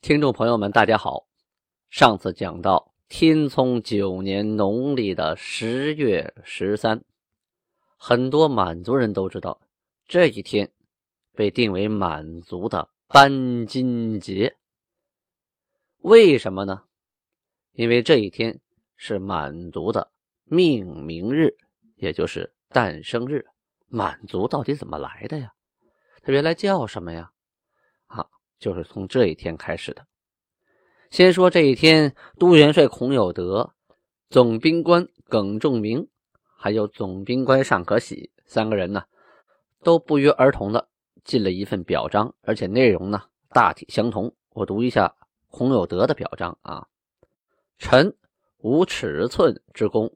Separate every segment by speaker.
Speaker 1: 听众朋友们，大家好。上次讲到天聪九年农历的十月十三。很多满族人都知道，这一天被定为满族的颁金节。为什么呢？因为这一天是满族的命名日，也就是诞生日。满族到底怎么来的呀？它原来叫什么呀？就是从这一天开始的。先说这一天，都元帅孔有德、总兵官耿仲明。还有总兵官尚可喜三个人呢，都不约而同的进了一份表彰，而且内容呢大体相同。我读一下孔有德的表彰啊：臣无尺寸之功，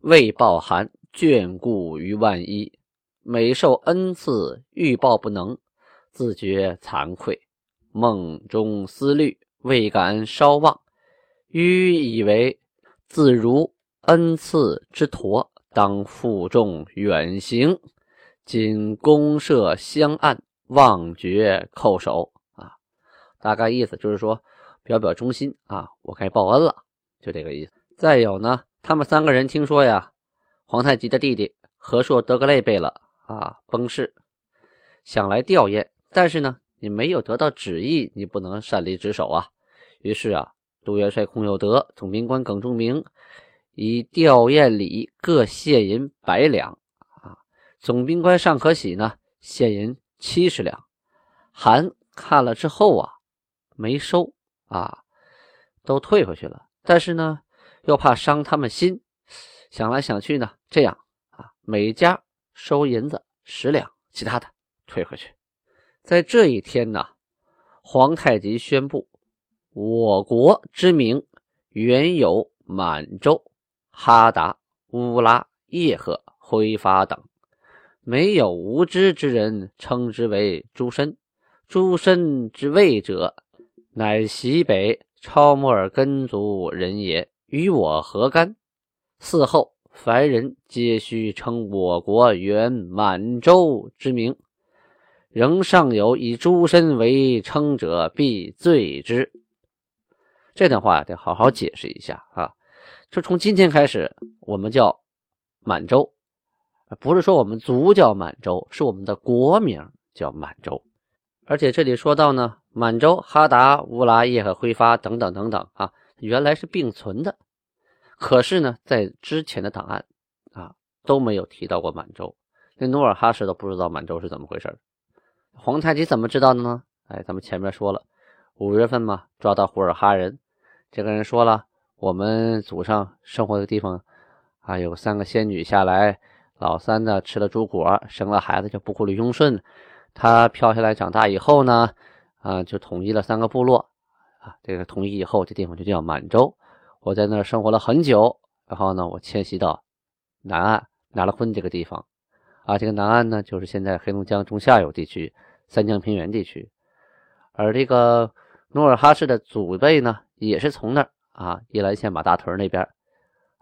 Speaker 1: 未报函眷顾于万一，每受恩赐欲报不能，自觉惭愧。梦中思虑，未敢稍忘，愚以为自如恩赐之陀。当负重远行，仅公社相按，忘绝叩首啊！大概意思就是说，表表忠心啊，我该报恩了，就这个意思。再有呢，他们三个人听说呀，皇太极的弟弟和硕德格类贝勒啊崩逝，想来吊唁，但是呢，你没有得到旨意，你不能擅离职守啊。于是啊，杜元帅孔有德、总兵官耿仲明。以吊唁礼各谢银百两啊，总兵官尚可喜呢，献银七十两。韩看了之后啊，没收啊，都退回去了。但是呢，又怕伤他们心，想来想去呢，这样啊，每家收银子十两，其他的退回去。在这一天呢，皇太极宣布，我国之名原有满洲。哈达、乌拉、叶赫、挥发等，没有无知之人称之为诸身。诸身之谓者，乃西北超摩尔根族人也，与我何干？嗣后凡人皆须称我国原满洲之名，仍尚有以诸身为称者，必罪之。这段话得好好解释一下啊。就从今天开始，我们叫满洲，不是说我们族叫满洲，是我们的国名叫满洲。而且这里说到呢，满洲、哈达、乌拉、叶和挥发等等等等啊，原来是并存的。可是呢，在之前的档案啊都没有提到过满洲，连努尔哈赤都不知道满洲是怎么回事。皇太极怎么知道的呢？哎，咱们前面说了，五月份嘛，抓到胡尔哈人，这个人说了。我们祖上生活的地方啊，有三个仙女下来，老三呢吃了猪果，生了孩子叫布库里雍顺，他飘下来长大以后呢，啊就统一了三个部落，啊这个统一以后，这地方就叫满洲。我在那儿生活了很久，然后呢，我迁徙到南岸拿了婚这个地方，啊这个南岸呢就是现在黑龙江中下游地区三江平原地区，而这个努尔哈赤的祖辈呢也是从那儿。啊，宜兰县马大屯那边，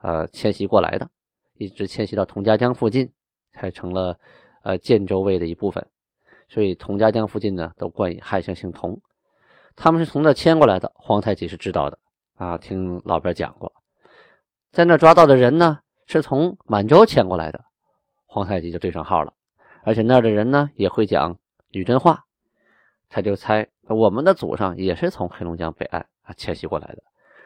Speaker 1: 呃，迁徙过来的，一直迁徙到佟家江附近，才成了呃建州卫的一部分。所以佟家江附近呢，都冠以汉姓姓佟。他们是从那迁过来的，皇太极是知道的啊，听老边讲过。在那抓到的人呢，是从满洲迁过来的，皇太极就对上号了。而且那儿的人呢，也会讲女真话，他就猜我们的祖上也是从黑龙江北岸啊迁徙过来的。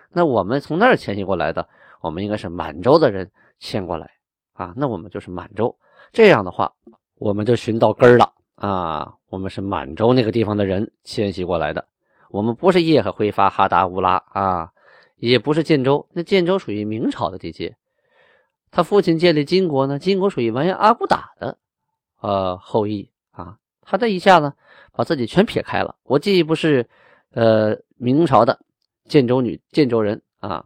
Speaker 1: 那我们从那儿迁徙过来的，我们应该是满洲的人迁过来啊，那我们就是满洲。这样的话，我们就寻到根了啊，我们是满洲那个地方的人迁徙过来的，我们不是叶赫挥发、哈达乌拉啊，也不是建州。那建州属于明朝的地界，他父亲建立金国呢，金国属于完颜阿骨打的呃后裔，他这一下子把自己全撇开了。我既不是呃明朝的建州女建州人啊，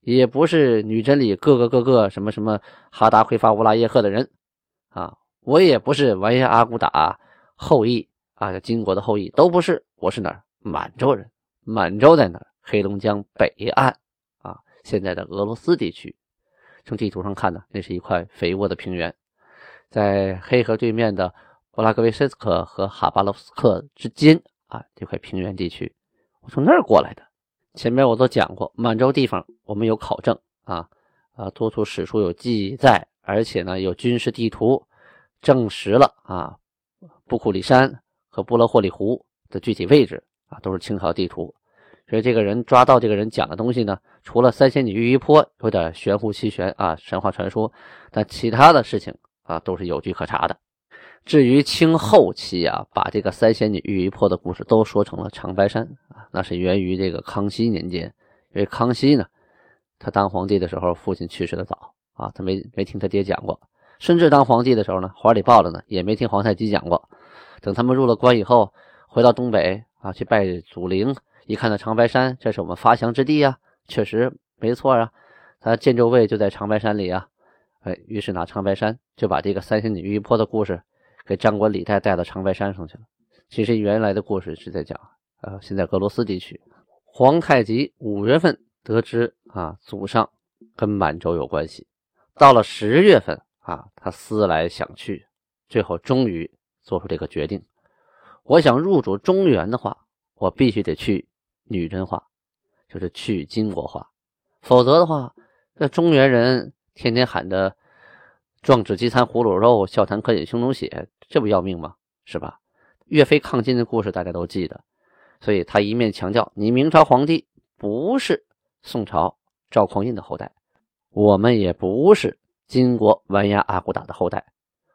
Speaker 1: 也不是女真里各个各个什么什么哈达奎发乌拉耶赫的人啊，我也不是完颜阿骨打后裔啊，金国的后裔都不是。我是哪儿？满洲人。满洲在哪儿？黑龙江北岸啊，现在的俄罗斯地区。从地图上看呢，那是一块肥沃的平原，在黑河对面的布拉格维什斯克和哈巴罗夫斯克之间啊，这块平原地区，我从那儿过来的。前面我都讲过，满洲地方我们有考证啊，啊，多处史书有记载，而且呢，有军事地图证实了啊，布库里山和布勒霍里湖的具体位置啊，都是清朝地图。所以这个人抓到这个人讲的东西呢，除了三仙女玉衣坡有点玄乎其玄啊，神话传说，但其他的事情啊都是有据可查的。至于清后期啊，把这个三仙女玉衣坡的故事都说成了长白山啊，那是源于这个康熙年间，因为康熙呢，他当皇帝的时候父亲去世的早啊，他没没听他爹讲过，顺治当皇帝的时候呢，怀里抱着呢，也没听皇太极讲过。等他们入了关以后，回到东北啊，去拜祖陵。一看到长白山，这是我们发祥之地呀，确实没错啊。他建州卫就在长白山里啊，哎，于是拿长白山就把这个三仙女玉坡的故事给张冠李戴带到长白山上去了。其实原来的故事是在讲，呃，现在俄罗斯地区，皇太极五月份得知啊祖上跟满洲有关系，到了十月份啊，他思来想去，最后终于做出这个决定：我想入主中原的话，我必须得去。女真化就是去金国化，否则的话，这中原人天天喊着“壮志饥餐胡虏肉，笑谈渴饮匈奴血”，这不要命吗？是吧？岳飞抗金的故事大家都记得，所以他一面强调你明朝皇帝不是宋朝赵匡胤的后代，我们也不是金国完颜阿骨打的后代，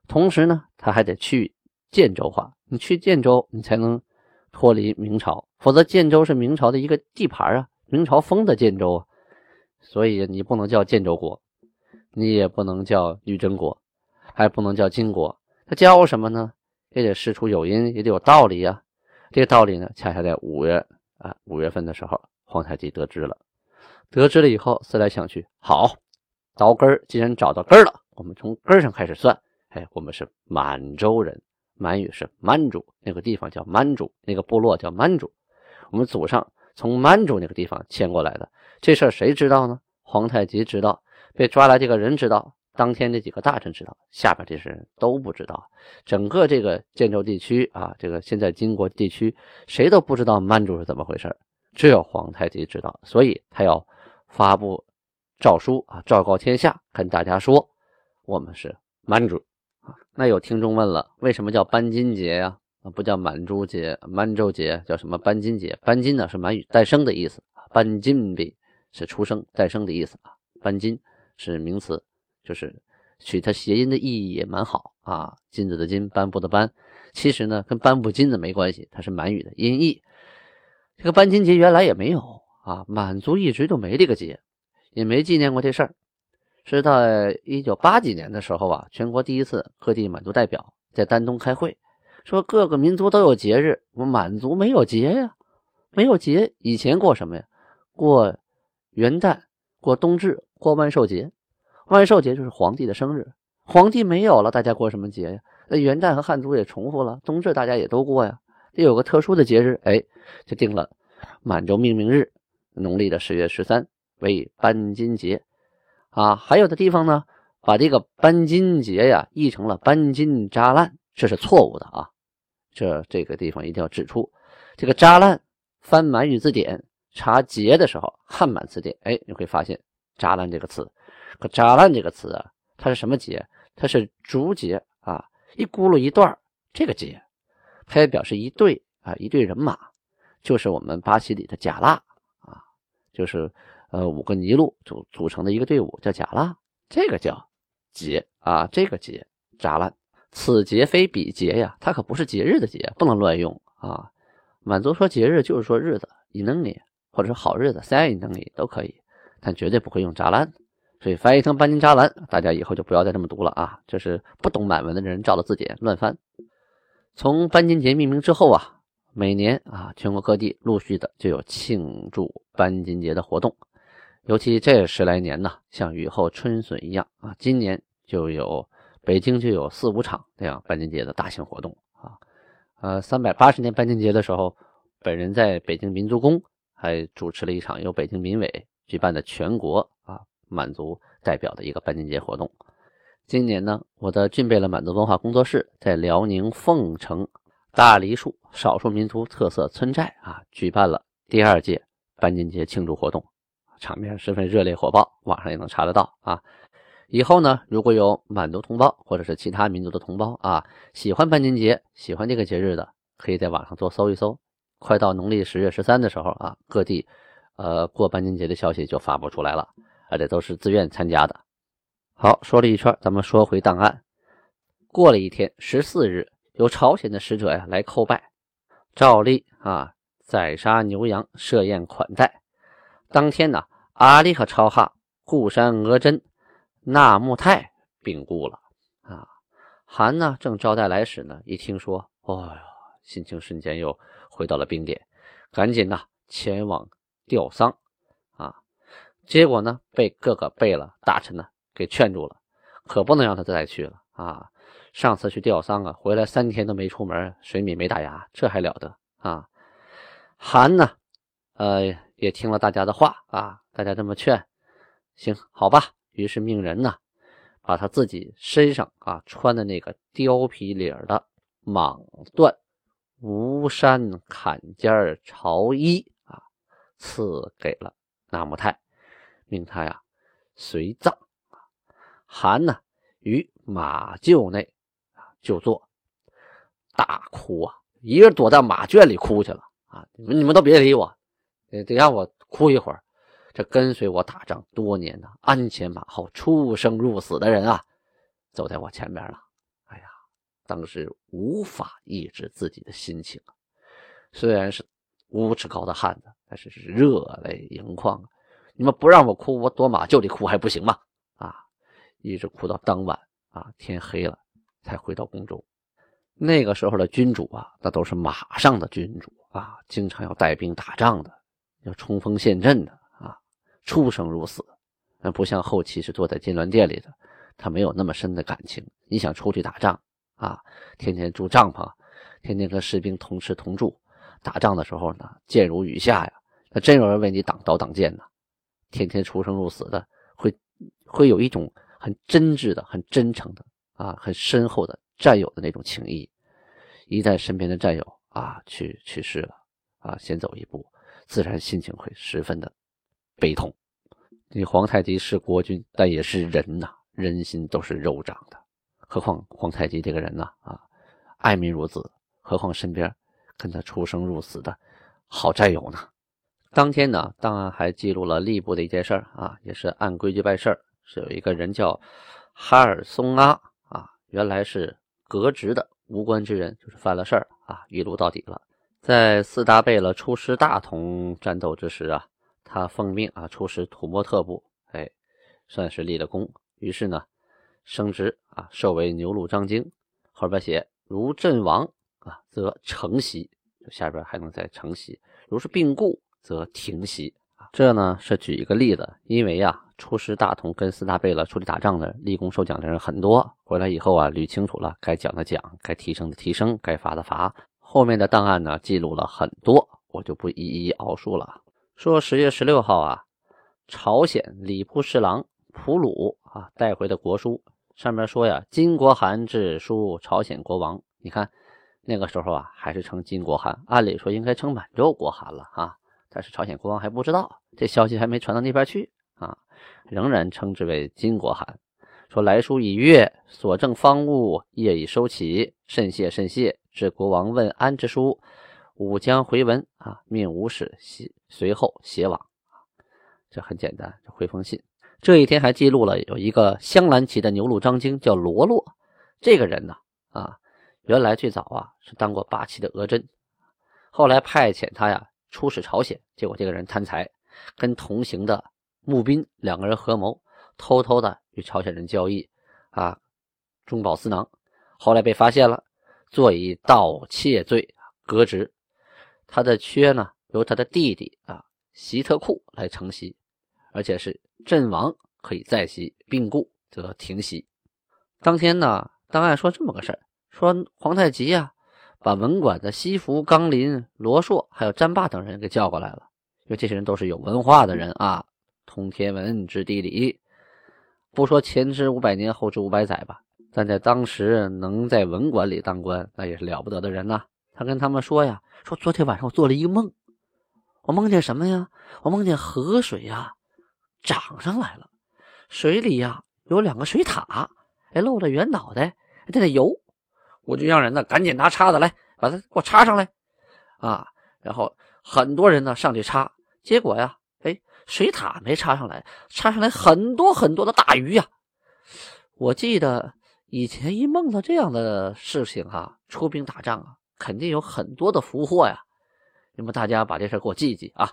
Speaker 1: 同时呢，他还得去建州化，你去建州，你才能脱离明朝。否则，建州是明朝的一个地盘啊，明朝封的建州啊，所以你不能叫建州国，你也不能叫女真国，还不能叫金国，他教什么呢？也得事出有因，也得有道理呀。这个道理呢，恰恰在五月啊五月份的时候，皇太极得知了，得知了以后，思来想去，好，倒根儿，既然找到根儿了，我们从根儿上开始算。哎，我们是满洲人，满语是满族，那个地方叫满族，那个部落叫满族。我们祖上从满族那个地方迁过来的，这事儿谁知道呢？皇太极知道，被抓来这个人知道，当天这几个大臣知道，下边这些人都不知道。整个这个建州地区啊，这个现在金国地区，谁都不知道满洲是怎么回事只有皇太极知道，所以他要发布诏书啊，昭告天下，跟大家说，我们是满族啊。那有听众问了，为什么叫班金节呀？啊，不叫满洲节、满洲节，叫什么班金节？班金呢是满语诞生的意思班金比是出生、诞生的意思啊。班金是名词，就是取它谐音的意义也蛮好啊。金子的金，颁布的颁，其实呢跟颁布金子没关系，它是满语的音译。这个班金节原来也没有啊，满族一直就没这个节，也没纪念过这事儿。是到一九八几年的时候啊，全国第一次各地满族代表在丹东开会。说各个民族都有节日，我满族没有节呀，没有节。以前过什么呀？过元旦，过冬至，过万寿节。万寿节就是皇帝的生日，皇帝没有了，大家过什么节呀？那元旦和汉族也重复了，冬至大家也都过呀。这有个特殊的节日，哎，就定了满洲命名日，农历的十月十三为班金节。啊，还有的地方呢，把这个班金节呀译成了班金扎烂。这是错误的啊！这这个地方一定要指出，这个扎烂翻满语字典查节的时候，汉满词典，哎，你会发现扎烂这个词。可扎烂这个词啊，它是什么节？它是竹节啊，一轱辘一段这个节，它也表示一队啊，一队人马，就是我们巴西里的甲拉啊，就是呃五个尼禄组组成的一个队伍叫甲拉，这个叫节啊，这个节扎烂。此节非彼节呀，它可不是节日的节，不能乱用啊。满族说节日就是说日子，以能里或者是好日子，三以能里都可以，但绝对不会用扎兰。所以翻译成班金扎兰，大家以后就不要再这么读了啊。这是不懂满文的人照了字典乱翻。从班金节命名之后啊，每年啊，全国各地陆续的就有庆祝班金节的活动。尤其这十来年呢，像雨后春笋一样啊，今年就有北京就有四五场这样班金节的大型活动啊。呃，三百八十年班金节的时候，本人在北京民族宫还主持了一场由北京民委举办的全国啊满族代表的一个班金节活动。今年呢，我的俊贝勒满族文化工作室在辽宁凤城大梨树少数民族特色村寨啊，举办了第二届班金节庆祝活动，场面十分热烈火爆，网上也能查得到啊。以后呢，如果有满族同胞或者是其他民族的同胞啊，喜欢班金节，喜欢这个节日的，可以在网上多搜一搜。快到农历十月十三的时候啊，各地呃过班金节的消息就发布出来了，而且都是自愿参加的。好，说了一圈，咱们说回档案。过了一天，十四日，有朝鲜的使者呀来叩拜，照例啊宰杀牛羊，设宴款待。当天呢，阿里和超哈、固山额真、纳木泰病故了啊。韩呢正招待来使呢，一听说，哎呀，心情瞬间又回到了冰点，赶紧呢前往吊丧啊。结果呢，被各个贝勒大臣呢。给劝住了，可不能让他再去了啊！上次去吊丧啊，回来三天都没出门，水米没打牙，这还了得啊！韩呢，呃，也听了大家的话啊，大家这么劝，行好吧。于是命人呢，把他自己身上啊穿的那个貂皮领的蟒缎吴山坎肩朝衣，赐给了纳木泰，命他呀随葬。韩呢，于马厩内啊就坐，大哭啊，一个人躲在马圈里哭去了啊！你们你们都别理我，得得让我哭一会儿。这跟随我打仗多年的鞍前马后、出生入死的人啊，走在我前面了。哎呀，当时无法抑制自己的心情啊！虽然是五尺高的汉子，但是是热泪盈眶！你们不让我哭，我躲马厩里哭还不行吗？啊一直哭到当晚啊，天黑了才回到宫中。那个时候的君主啊，那都是马上的君主啊，经常要带兵打仗的，要冲锋陷阵的啊，出生入死。那不像后期是坐在金銮殿里的，他没有那么深的感情。你想出去打仗啊，天天住帐篷，天天跟士兵同吃同住，打仗的时候呢，箭如雨下呀，那真有人为你挡刀挡剑呢。天天出生入死的，会会有一种。很真挚的、很真诚的啊，很深厚的战友的那种情谊。一旦身边的战友啊去去世了啊，先走一步，自然心情会十分的悲痛。你皇太极是国君，但也是人呐，人心都是肉长的。何况皇太极这个人呢啊，爱民如子，何况身边跟他出生入死的好战友呢？当天呢，档案还记录了吏部的一件事儿啊，也是按规矩办事儿。是有一个人叫哈尔松阿啊，原来是革职的无官之人，就是犯了事儿啊，一路到底了。在四大贝勒出师大同战斗之时啊，他奉命啊出使土默特部，哎，算是立了功。于是呢，升职啊，授为牛录章京。后边写如阵亡啊，则承袭，下边还能再承袭；如是病故，则停袭。这呢是举一个例子，因为呀，出师大同跟四大贝勒出去打仗的立功受奖的人很多，回来以后啊，捋清楚了，该奖的奖，该提升的提升，该罚的罚。后面的档案呢记录了很多，我就不一一奥述了。说十月十六号啊，朝鲜礼部侍郎普鲁啊带回的国书，上面说呀，金国汗致书朝鲜国王。你看那个时候啊，还是称金国汗，按理说应该称满洲国汗了啊。但是朝鲜国王还不知道，这消息还没传到那边去啊，仍然称之为金国函。说来书已阅，所赠方物业已收起，甚谢甚谢。至国王问安之书，吾将回文啊，命武使随随后写往。这很简单，回封信。这一天还记录了有一个镶蓝旗的牛录张京叫罗洛，这个人呢啊，原来最早啊是当过八旗的额真，后来派遣他呀。出使朝鲜，结果这个人贪财，跟同行的募兵两个人合谋，偷偷的与朝鲜人交易，啊，中饱私囊。后来被发现了，坐以盗窃罪革职。他的缺呢，由他的弟弟啊席特库来承袭，而且是阵亡可以再袭，病故则停袭。当天呢，档案说这么个事儿，说皇太极啊，把文馆的西服、刚林、罗硕还有詹霸等人给叫过来了，因为这些人都是有文化的人啊，通天文，知地理。不说前知五百年，后知五百载吧，但在当时能在文馆里当官，那也是了不得的人呐。他跟他们说呀。说昨天晚上我做了一个梦，我梦见什么呀？我梦见河水呀涨上来了，水里呀有两个水獭，哎露着圆脑袋在那游，我就让人呢赶紧拿叉子来把它给我插上来啊！然后很多人呢上去插，结果呀，哎水獭没插上来，插上来很多很多的大鱼呀！我记得以前一梦到这样的事情哈，出兵打仗啊。肯定有很多的福祸呀，那么大家把这事给我记记啊。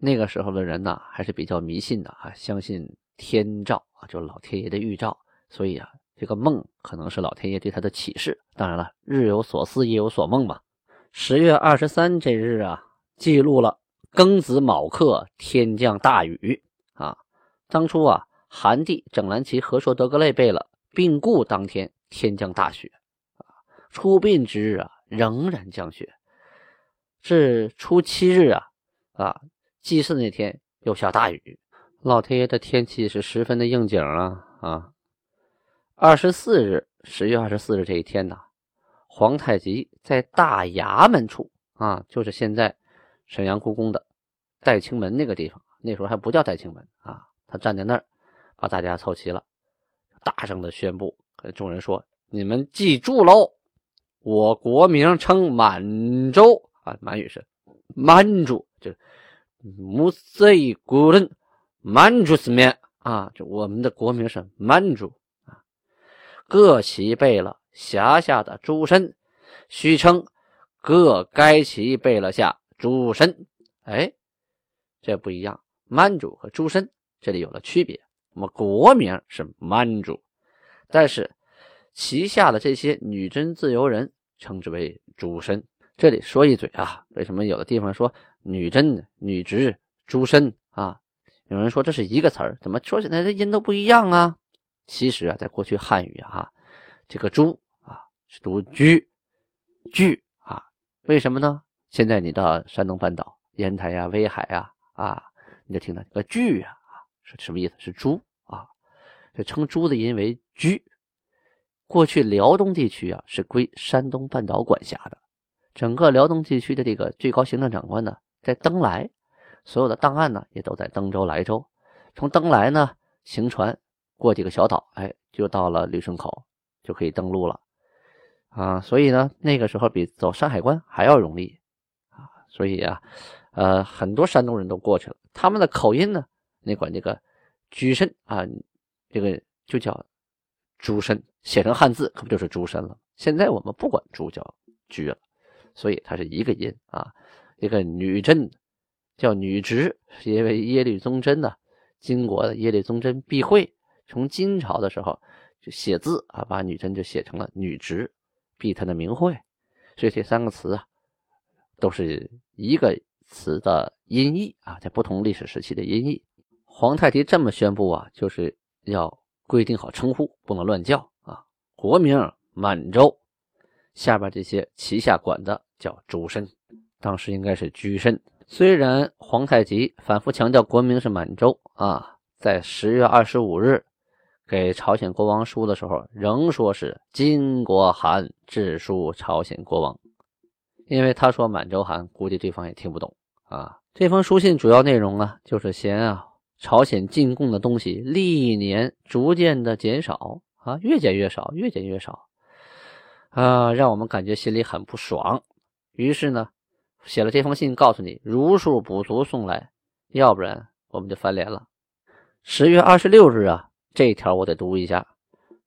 Speaker 1: 那个时候的人呢，还是比较迷信的啊，相信天照啊，就老天爷的预兆。所以啊，这个梦可能是老天爷对他的启示。当然了，日有所思，夜有所梦嘛。十月二十三这日啊，记录了庚子卯刻天降大雨啊。当初啊，韩帝整蓝旗和硕德格类贝勒病故当天，天降大雪啊。出殡之日啊。仍然降雪，至初七日啊啊，祭祀那天又下大雨，老天爷的天气是十分的应景啊啊！二十四日，十月二十四日这一天呢，皇太极在大衙门处啊，就是现在沈阳故宫的代清门那个地方，那时候还不叫代清门啊，他站在那儿，把大家凑齐了，大声的宣布，跟众人说：“你们记住喽！”我国名称满洲啊，满语是满族，就穆斯伊古人满族斯面啊，就我们的国名是满族啊。各旗备了辖下的诸身，须称各该其备了下诸身。哎，这不一样，满主和诸身这里有了区别。我们国名是满主，但是。旗下的这些女真自由人称之为诸身。这里说一嘴啊，为什么有的地方说女真、女直、诸身啊？有人说这是一个词儿，怎么说起来这音都不一样啊？其实啊，在过去汉语啊，这个“诸”啊是读“居”，“居”啊，为什么呢？现在你到山东半岛、烟台呀、威海呀啊，你就听到这个“居”啊，是什么意思？是“猪”啊，这称“猪”的音为“居”。过去辽东地区啊是归山东半岛管辖的，整个辽东地区的这个最高行政长官呢在登莱，所有的档案呢也都在登州、莱州。从登莱呢行船过几个小岛，哎，就到了旅顺口，就可以登陆了啊。所以呢那个时候比走山海关还要容易啊。所以啊，呃，很多山东人都过去了，他们的口音呢，那管这个居身啊，这个就叫。诸身写成汉字，可不就是诸身了？现在我们不管诸叫居了，所以它是一个音啊。一个女真叫女直，是因为耶律宗真呢，金国的耶律宗真避讳，从金朝的时候就写字啊，把女真就写成了女直，避他的名讳。所以这三个词啊，都是一个词的音译啊，在不同历史时期的音译。皇太极这么宣布啊，就是要。规定好称呼，不能乱叫啊！国名满洲，下边这些旗下管的叫诸身，当时应该是居身。虽然皇太极反复强调国名是满洲啊，在十月二十五日给朝鲜国王书的时候，仍说是金国函致书朝鲜国王，因为他说满洲函，估计对方也听不懂啊。这封书信主要内容啊，就是嫌啊。朝鲜进贡的东西历年逐渐的减少啊，越减越少，越减越少啊，让我们感觉心里很不爽。于是呢，写了这封信，告诉你如数补足送来，要不然我们就翻脸了。十月二十六日啊，这一条我得读一下。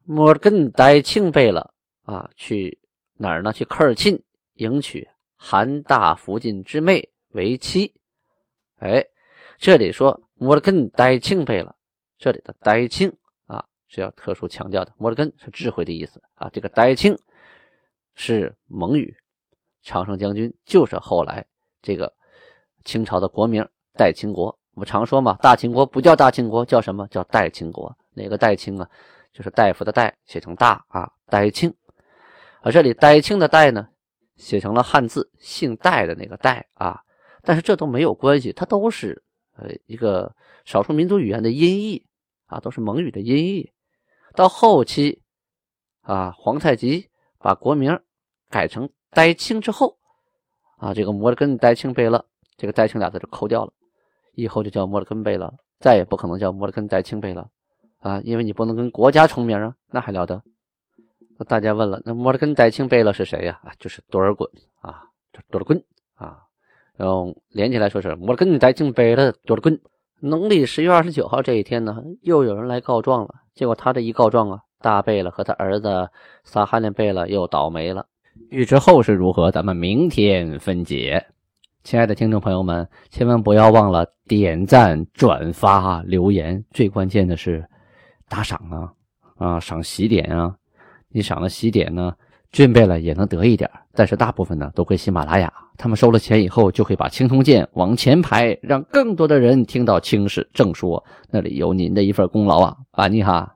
Speaker 1: 摩尔根代庆贝勒啊，去哪儿呢？去科尔沁迎娶韩大福晋之妹为妻。哎，这里说。摩尔根呆庆贝勒，这里的呆庆啊是要特殊强调的。摩尔根是智慧的意思啊，这个呆庆是蒙语，常胜将军就是后来这个清朝的国名代清国。我们常说嘛，大清国不叫大清国，叫什么叫代清国？哪个代清啊？就是大夫的代写成大啊，代清。而这里代清的代呢，写成了汉字姓戴的那个戴啊。但是这都没有关系，它都是呃一个少数民族语言的音译啊，都是蒙语的音译。到后期啊，皇太极把国名改成戴清之后啊，这个摩尔根戴清贝勒这个戴清俩字就抠掉了。以后就叫摩尔根贝了，再也不可能叫摩尔根戴清贝了啊！因为你不能跟国家重名啊，那还了得？那大家问了，那摩尔根代清贝勒是谁呀？啊，就是多尔衮啊，这多尔衮啊，然后连起来说是摩尔根代清贝勒多尔衮。农历十月二十九号这一天呢，又有人来告状了。结果他这一告状啊，大贝勒和他儿子撒哈林贝勒又倒霉了。欲知后事如何，咱们明天分解。亲爱的听众朋友们，千万不要忘了点赞、转发、留言，最关键的是打赏啊啊，赏喜点啊！你赏了喜点呢，俊贝了也能得一点，但是大部分呢都归喜马拉雅，他们收了钱以后就会把青铜剑往前排，让更多的人听到轻视正说，那里有您的一份功劳啊，安妮哈。